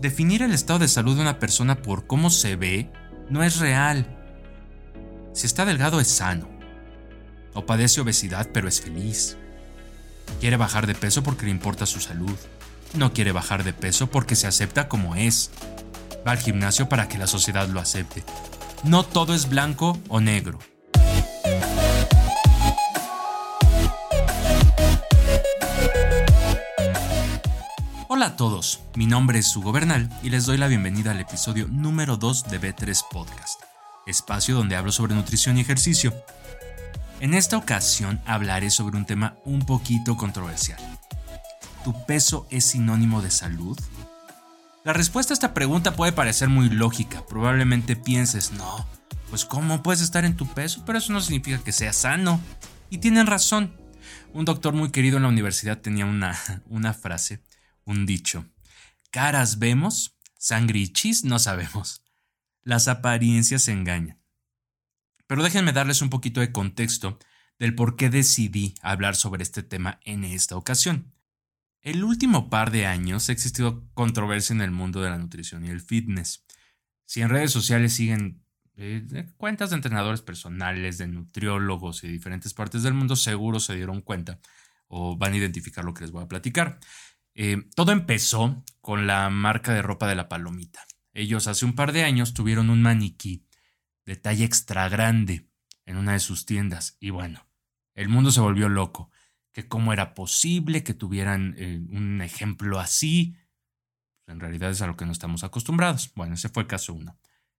Definir el estado de salud de una persona por cómo se ve no es real. Si está delgado es sano. O padece obesidad pero es feliz. Quiere bajar de peso porque le importa su salud. No quiere bajar de peso porque se acepta como es. Va al gimnasio para que la sociedad lo acepte. No todo es blanco o negro. Hola a todos, mi nombre es Hugo Bernal y les doy la bienvenida al episodio número 2 de B3 Podcast, espacio donde hablo sobre nutrición y ejercicio. En esta ocasión hablaré sobre un tema un poquito controversial. ¿Tu peso es sinónimo de salud? La respuesta a esta pregunta puede parecer muy lógica. Probablemente pienses, no, pues cómo puedes estar en tu peso, pero eso no significa que seas sano. Y tienen razón. Un doctor muy querido en la universidad tenía una, una frase un dicho. Caras vemos, sangre y chis no sabemos. Las apariencias engañan. Pero déjenme darles un poquito de contexto del por qué decidí hablar sobre este tema en esta ocasión. El último par de años ha existido controversia en el mundo de la nutrición y el fitness. Si en redes sociales siguen eh, cuentas de entrenadores personales, de nutriólogos y de diferentes partes del mundo, seguro se dieron cuenta o van a identificar lo que les voy a platicar. Eh, todo empezó con la marca de ropa de la palomita. Ellos hace un par de años tuvieron un maniquí de talla extra grande en una de sus tiendas y bueno, el mundo se volvió loco. Que cómo era posible que tuvieran eh, un ejemplo así. En realidad es a lo que no estamos acostumbrados. Bueno, ese fue caso uno.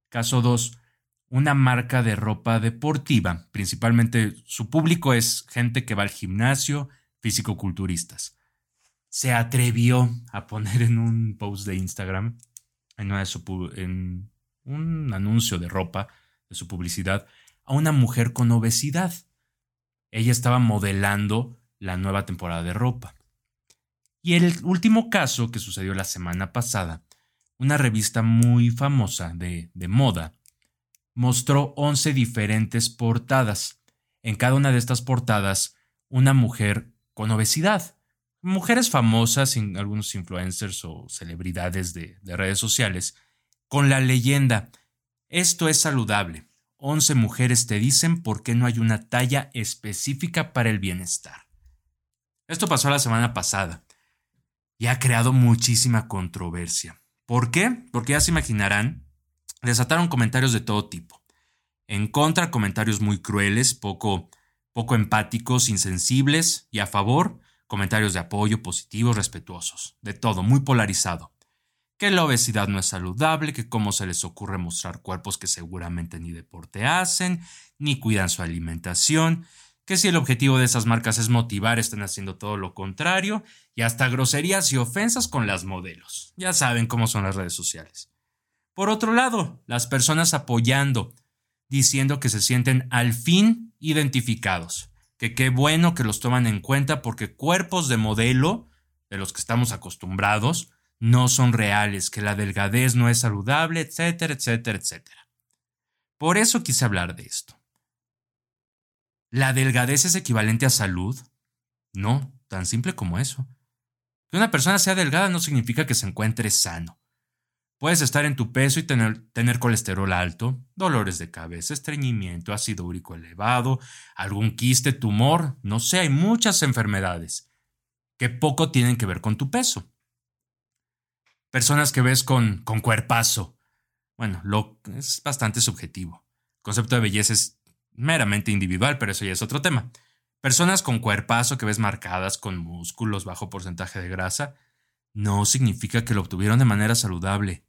Caso dos, una marca de ropa deportiva. Principalmente su público es gente que va al gimnasio, físico-culturistas se atrevió a poner en un post de Instagram, en, en un anuncio de ropa, de su publicidad, a una mujer con obesidad. Ella estaba modelando la nueva temporada de ropa. Y el último caso que sucedió la semana pasada, una revista muy famosa de, de moda, mostró 11 diferentes portadas. En cada una de estas portadas, una mujer con obesidad mujeres famosas, algunos influencers o celebridades de, redes sociales, con la leyenda, esto es saludable. 11 mujeres te dicen por qué no hay una talla específica para el bienestar. Esto pasó la semana pasada y ha creado muchísima controversia. ¿Por qué? Porque ya se imaginarán, desataron comentarios de todo tipo. En contra, comentarios muy crueles, poco, poco empáticos, insensibles, y a favor, comentarios de apoyo positivos, respetuosos, de todo, muy polarizado. Que la obesidad no es saludable, que cómo se les ocurre mostrar cuerpos que seguramente ni deporte hacen, ni cuidan su alimentación, que si el objetivo de esas marcas es motivar, están haciendo todo lo contrario, y hasta groserías y ofensas con las modelos. Ya saben cómo son las redes sociales. Por otro lado, las personas apoyando, diciendo que se sienten al fin identificados que qué bueno que los toman en cuenta porque cuerpos de modelo, de los que estamos acostumbrados, no son reales, que la delgadez no es saludable, etcétera, etcétera, etcétera. Por eso quise hablar de esto. ¿La delgadez es equivalente a salud? No, tan simple como eso. Que una persona sea delgada no significa que se encuentre sano. Puedes estar en tu peso y tener, tener, colesterol alto, dolores de cabeza, estreñimiento, ácido úrico elevado, algún quiste, tumor, no sé, hay muchas enfermedades que poco tienen que ver con tu peso. Personas que ves con, con cuerpazo. Bueno, lo, es bastante subjetivo. El concepto de belleza es meramente individual, pero eso ya es otro tema. Personas con cuerpazo que ves marcadas con músculos, bajo porcentaje de grasa, no significa que lo obtuvieron de manera saludable.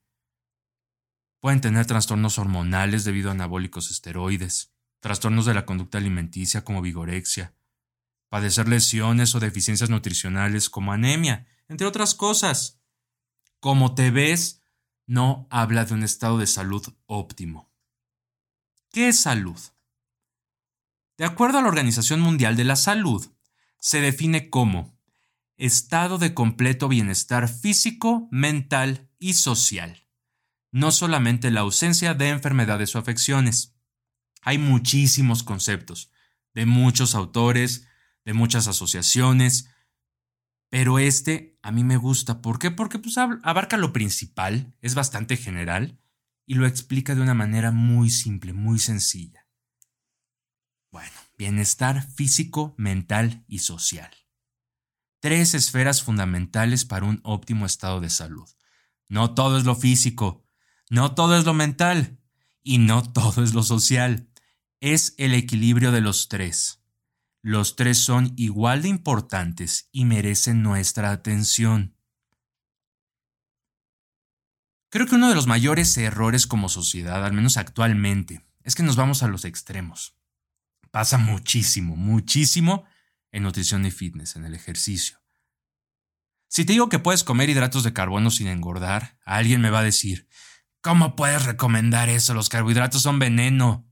Pueden tener trastornos hormonales debido a anabólicos esteroides, trastornos de la conducta alimenticia como vigorexia, padecer lesiones o deficiencias nutricionales como anemia, entre otras cosas. Como te ves, no habla de un estado de salud óptimo. ¿Qué es salud? De acuerdo a la Organización Mundial de la Salud, se define como estado de completo bienestar físico, mental y social no solamente la ausencia de enfermedades o afecciones. Hay muchísimos conceptos, de muchos autores, de muchas asociaciones, Pero este a mí me gusta. ¿Por qué? Porque pues, abarca lo principal, es bastante general y lo explica de una manera muy simple, muy sencilla. Bueno, bienestar físico, mental y social. Tres esferas fundamentales para un óptimo estado de salud. No todo es lo físico, no todo es lo mental y no todo es lo social. Es el equilibrio de los tres. Los tres son igual de importantes y merecen nuestra atención. Creo que uno de los mayores errores como sociedad, al menos actualmente, es que nos vamos a los extremos. Pasa muchísimo, muchísimo en nutrición y fitness, en el ejercicio. Si te digo que puedes comer hidratos de carbono sin engordar, alguien me va a decir, ¿cómo puedes recomendar eso? Los carbohidratos son veneno.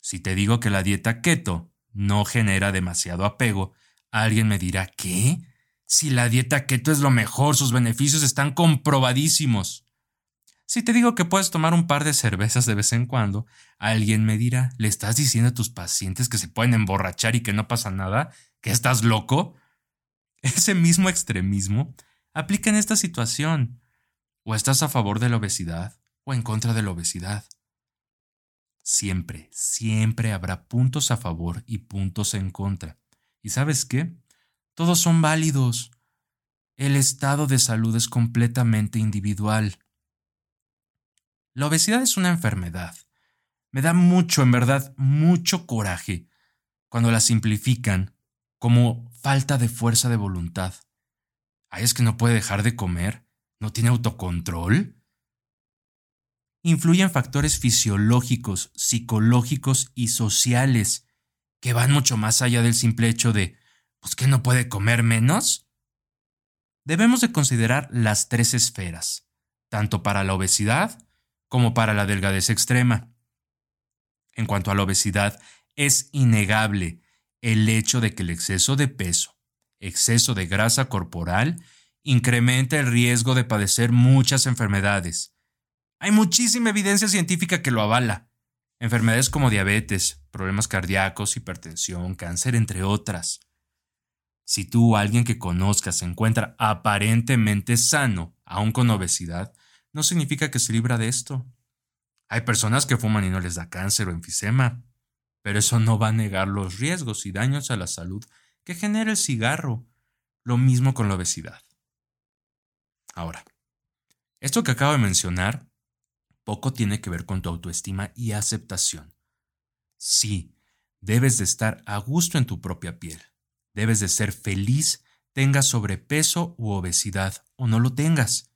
Si te digo que la dieta keto no genera demasiado apego, alguien me dirá, ¿qué? Si la dieta keto es lo mejor, sus beneficios están comprobadísimos. Si te digo que puedes tomar un par de cervezas de vez en cuando, alguien me dirá, ¿le estás diciendo a tus pacientes que se pueden emborrachar y que no pasa nada? ¿Que estás loco? Ese mismo extremismo aplica en esta situación. O estás a favor de la obesidad o en contra de la obesidad. Siempre, siempre habrá puntos a favor y puntos en contra. ¿Y sabes qué? Todos son válidos. El estado de salud es completamente individual. La obesidad es una enfermedad. Me da mucho, en verdad, mucho coraje cuando la simplifican como falta de fuerza de voluntad. Ay, es que no puede dejar de comer, no tiene autocontrol influyen factores fisiológicos, psicológicos y sociales que van mucho más allá del simple hecho de, pues que no puede comer menos. Debemos de considerar las tres esferas, tanto para la obesidad como para la delgadez extrema. En cuanto a la obesidad, es innegable el hecho de que el exceso de peso, exceso de grasa corporal, incrementa el riesgo de padecer muchas enfermedades, hay muchísima evidencia científica que lo avala. Enfermedades como diabetes, problemas cardíacos, hipertensión, cáncer, entre otras. Si tú o alguien que conozcas se encuentra aparentemente sano, aún con obesidad, no significa que se libra de esto. Hay personas que fuman y no les da cáncer o enfisema, pero eso no va a negar los riesgos y daños a la salud que genera el cigarro. Lo mismo con la obesidad. Ahora, esto que acabo de mencionar poco tiene que ver con tu autoestima y aceptación. Sí, debes de estar a gusto en tu propia piel. Debes de ser feliz, tengas sobrepeso u obesidad o no lo tengas.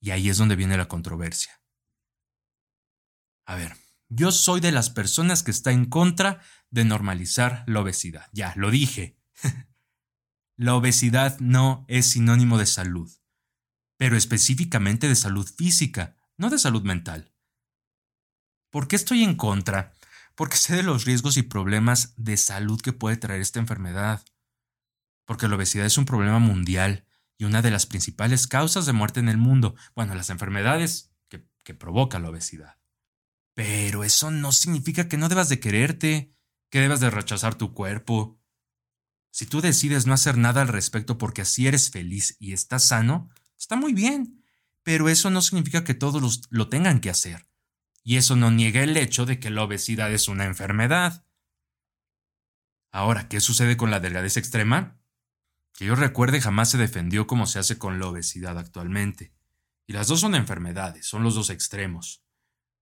Y ahí es donde viene la controversia. A ver, yo soy de las personas que está en contra de normalizar la obesidad. Ya, lo dije. la obesidad no es sinónimo de salud, pero específicamente de salud física, no de salud mental. ¿Por qué estoy en contra? Porque sé de los riesgos y problemas de salud que puede traer esta enfermedad. Porque la obesidad es un problema mundial y una de las principales causas de muerte en el mundo. Bueno, las enfermedades que, que provoca la obesidad. Pero eso no significa que no debas de quererte, que debas de rechazar tu cuerpo. Si tú decides no hacer nada al respecto porque así eres feliz y estás sano, está muy bien pero eso no significa que todos lo tengan que hacer. Y eso no niega el hecho de que la obesidad es una enfermedad. Ahora, ¿qué sucede con la delgadez extrema? Que yo recuerde jamás se defendió como se hace con la obesidad actualmente. Y las dos son enfermedades, son los dos extremos.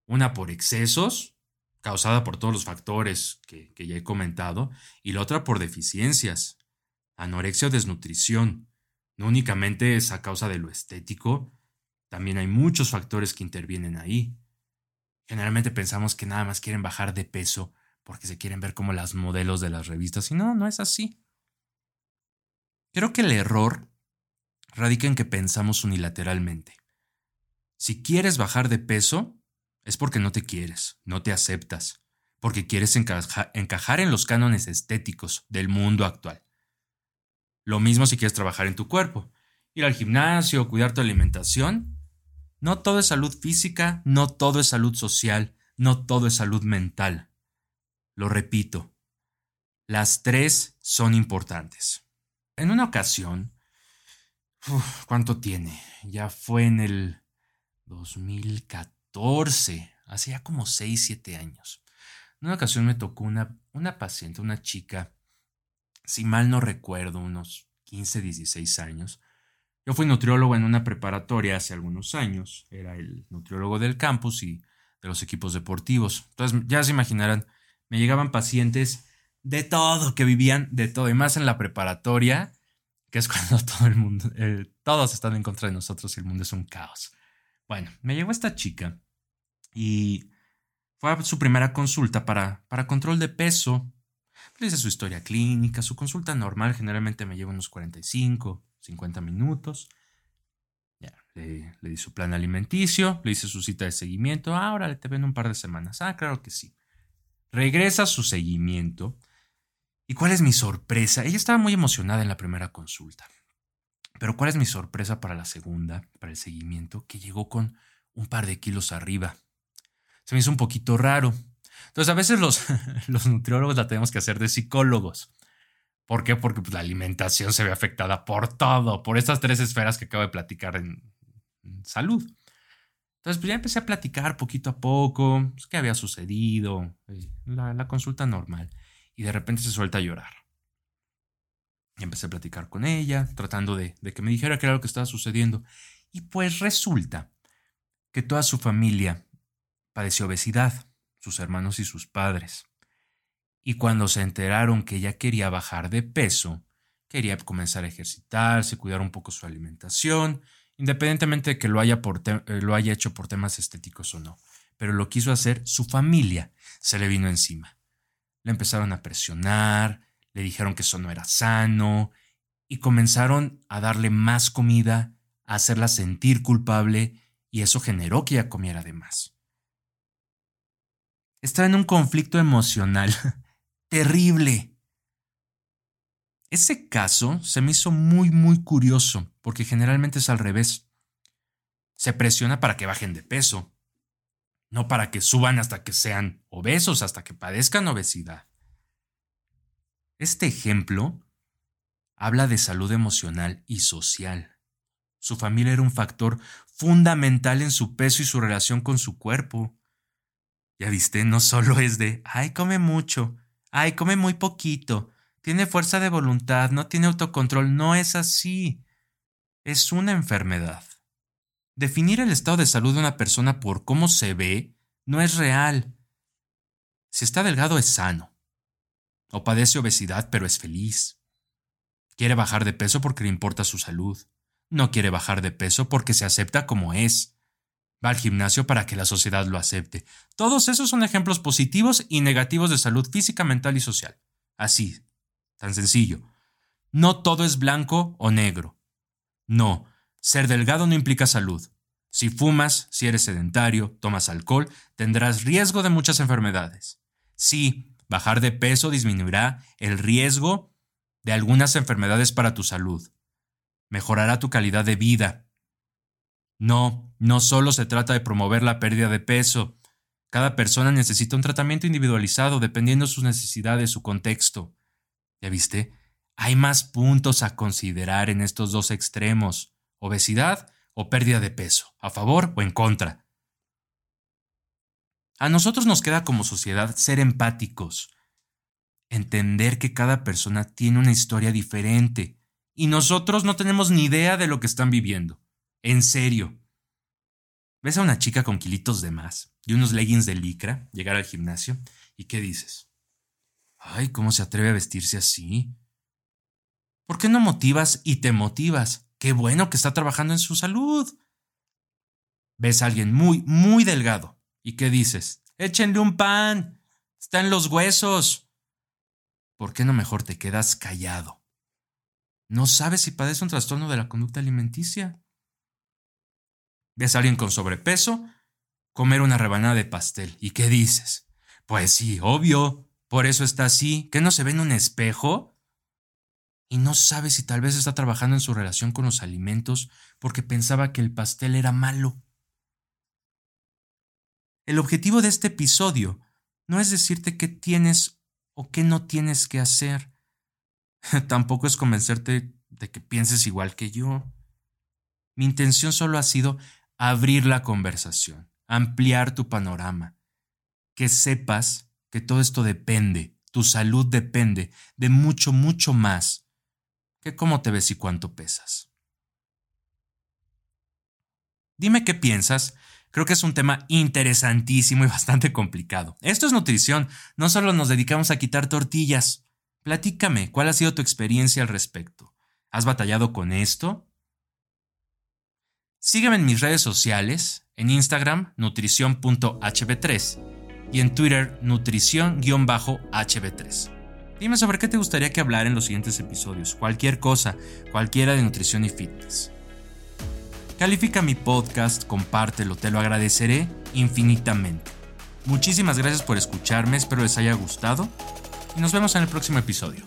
Una por excesos, causada por todos los factores que, que ya he comentado, y la otra por deficiencias, anorexia o desnutrición. No únicamente es a causa de lo estético, también hay muchos factores que intervienen ahí. Generalmente pensamos que nada más quieren bajar de peso porque se quieren ver como las modelos de las revistas y no, no es así. Creo que el error radica en que pensamos unilateralmente. Si quieres bajar de peso, es porque no te quieres, no te aceptas, porque quieres encajar en los cánones estéticos del mundo actual. Lo mismo si quieres trabajar en tu cuerpo, ir al gimnasio, cuidar tu alimentación, no todo es salud física, no todo es salud social, no todo es salud mental. Lo repito, las tres son importantes. En una ocasión, ¿cuánto tiene? Ya fue en el 2014, hace ya como 6, 7 años. En una ocasión me tocó una, una paciente, una chica, si mal no recuerdo, unos 15, 16 años. Yo fui nutriólogo en una preparatoria hace algunos años, era el nutriólogo del campus y de los equipos deportivos. Entonces, ya se imaginarán, me llegaban pacientes de todo, que vivían de todo, y más en la preparatoria, que es cuando todo el mundo, eh, todos están en contra de nosotros y el mundo es un caos. Bueno, me llegó esta chica y fue su primera consulta para, para control de peso. Hice su historia clínica, su consulta normal generalmente me lleva unos 45, 50 minutos. Ya, le, le, di su plan alimenticio, le hice su cita de seguimiento. Ahora le te ven un par de semanas. Ah, claro que sí. Regresa su seguimiento. ¿Y cuál es mi sorpresa? Ella estaba muy emocionada en la primera consulta. Pero ¿cuál es mi sorpresa para la segunda, para el seguimiento? Que llegó con un par de kilos arriba. Se me hizo un poquito raro. Entonces a veces los, los nutriólogos la tenemos que hacer de psicólogos. ¿Por qué? Porque pues, la alimentación se ve afectada por todo, por estas tres esferas que acabo de platicar en, salud. Entonces, pues ya empecé a platicar poquito a poco, pues, qué había sucedido, eh, la, la, consulta normal, y de repente se suelta a llorar. Y empecé a platicar con ella, tratando de, de que me dijera qué era lo que estaba sucediendo. Y pues resulta que toda su familia padeció obesidad, sus hermanos y sus padres y cuando se enteraron que ella quería bajar de peso, quería comenzar a ejercitarse, cuidar un poco su alimentación, independientemente de que lo haya, eh, lo haya hecho por temas estéticos o no. Pero lo quiso hacer, su familia se le vino encima. Le empezaron a presionar, le dijeron que eso no era sano, y comenzaron a darle más comida, a hacerla sentir culpable, y eso generó que ella comiera de más. Estaba en un conflicto emocional terrible. Ese caso se me hizo muy, muy curioso, porque generalmente es al revés. Se presiona para que bajen de peso, no para que suban hasta que sean obesos, hasta que padezcan obesidad. Este ejemplo habla de salud emocional y social. Su familia era un factor fundamental en su peso y su relación con su cuerpo. Ya viste, no solo es de, ay, come mucho, Ay, come muy poquito. Tiene fuerza de voluntad, no tiene autocontrol. No es así. Es una enfermedad. Definir el estado de salud de una persona por cómo se ve no es real. Si está delgado es sano. O padece obesidad pero es feliz. Quiere bajar de peso porque le importa su salud. No quiere bajar de peso porque se acepta como es. Va al gimnasio para que la sociedad lo acepte. Todos esos son ejemplos positivos y negativos de salud física, mental y social. Así, tan sencillo. No todo es blanco o negro. No, ser delgado no implica salud. Si fumas, si eres sedentario, tomas alcohol, tendrás riesgo de muchas enfermedades. Sí, bajar de peso disminuirá el riesgo de algunas enfermedades para tu salud. Mejorará tu calidad de vida, no, no solo se trata de promover la pérdida de peso. Cada persona necesita un tratamiento individualizado dependiendo de sus necesidades, su contexto. ¿Ya viste? Hay más puntos a considerar en estos dos extremos, obesidad o pérdida de peso, a favor o en contra. A nosotros nos queda como sociedad ser empáticos, entender que cada persona tiene una historia diferente y nosotros no tenemos ni idea de lo que están viviendo. En serio. Ves a una chica con kilitos de más y unos leggings de licra llegar al gimnasio y ¿qué dices? Ay, ¿cómo se atreve a vestirse así? ¿Por qué no motivas y te motivas? Qué bueno que está trabajando en su salud. Ves a alguien muy, muy delgado y ¿qué dices? Échenle un pan. Está en los huesos. ¿Por qué no mejor te quedas callado? ¿No sabes si padece un trastorno de la conducta alimenticia? Ves a alguien con sobrepeso comer una rebanada de pastel. ¿Y qué dices? Pues sí, obvio. Por eso está así. ¿Que no se ve en un espejo? Y no sabe si tal vez está trabajando en su relación con los alimentos porque pensaba que el pastel era malo. El objetivo de este episodio no es decirte qué tienes o qué no tienes que hacer. Tampoco es convencerte de que pienses igual que yo. Mi intención solo ha sido abrir la conversación, ampliar tu panorama, que sepas que todo esto depende, tu salud depende de mucho, mucho más que cómo te ves y cuánto pesas. Dime qué piensas. Creo que es un tema interesantísimo y bastante complicado. Esto es nutrición, no solo nos dedicamos a quitar tortillas. Platícame, ¿cuál ha sido tu experiencia al respecto? ¿Has batallado con esto? Sígueme en mis redes sociales, en Instagram nutrición.hb3 y en Twitter nutrición-hb3. Dime sobre qué te gustaría que hablara en los siguientes episodios, cualquier cosa, cualquiera de nutrición y fitness. Califica mi podcast, compártelo, te lo agradeceré infinitamente. Muchísimas gracias por escucharme, espero les haya gustado y nos vemos en el próximo episodio.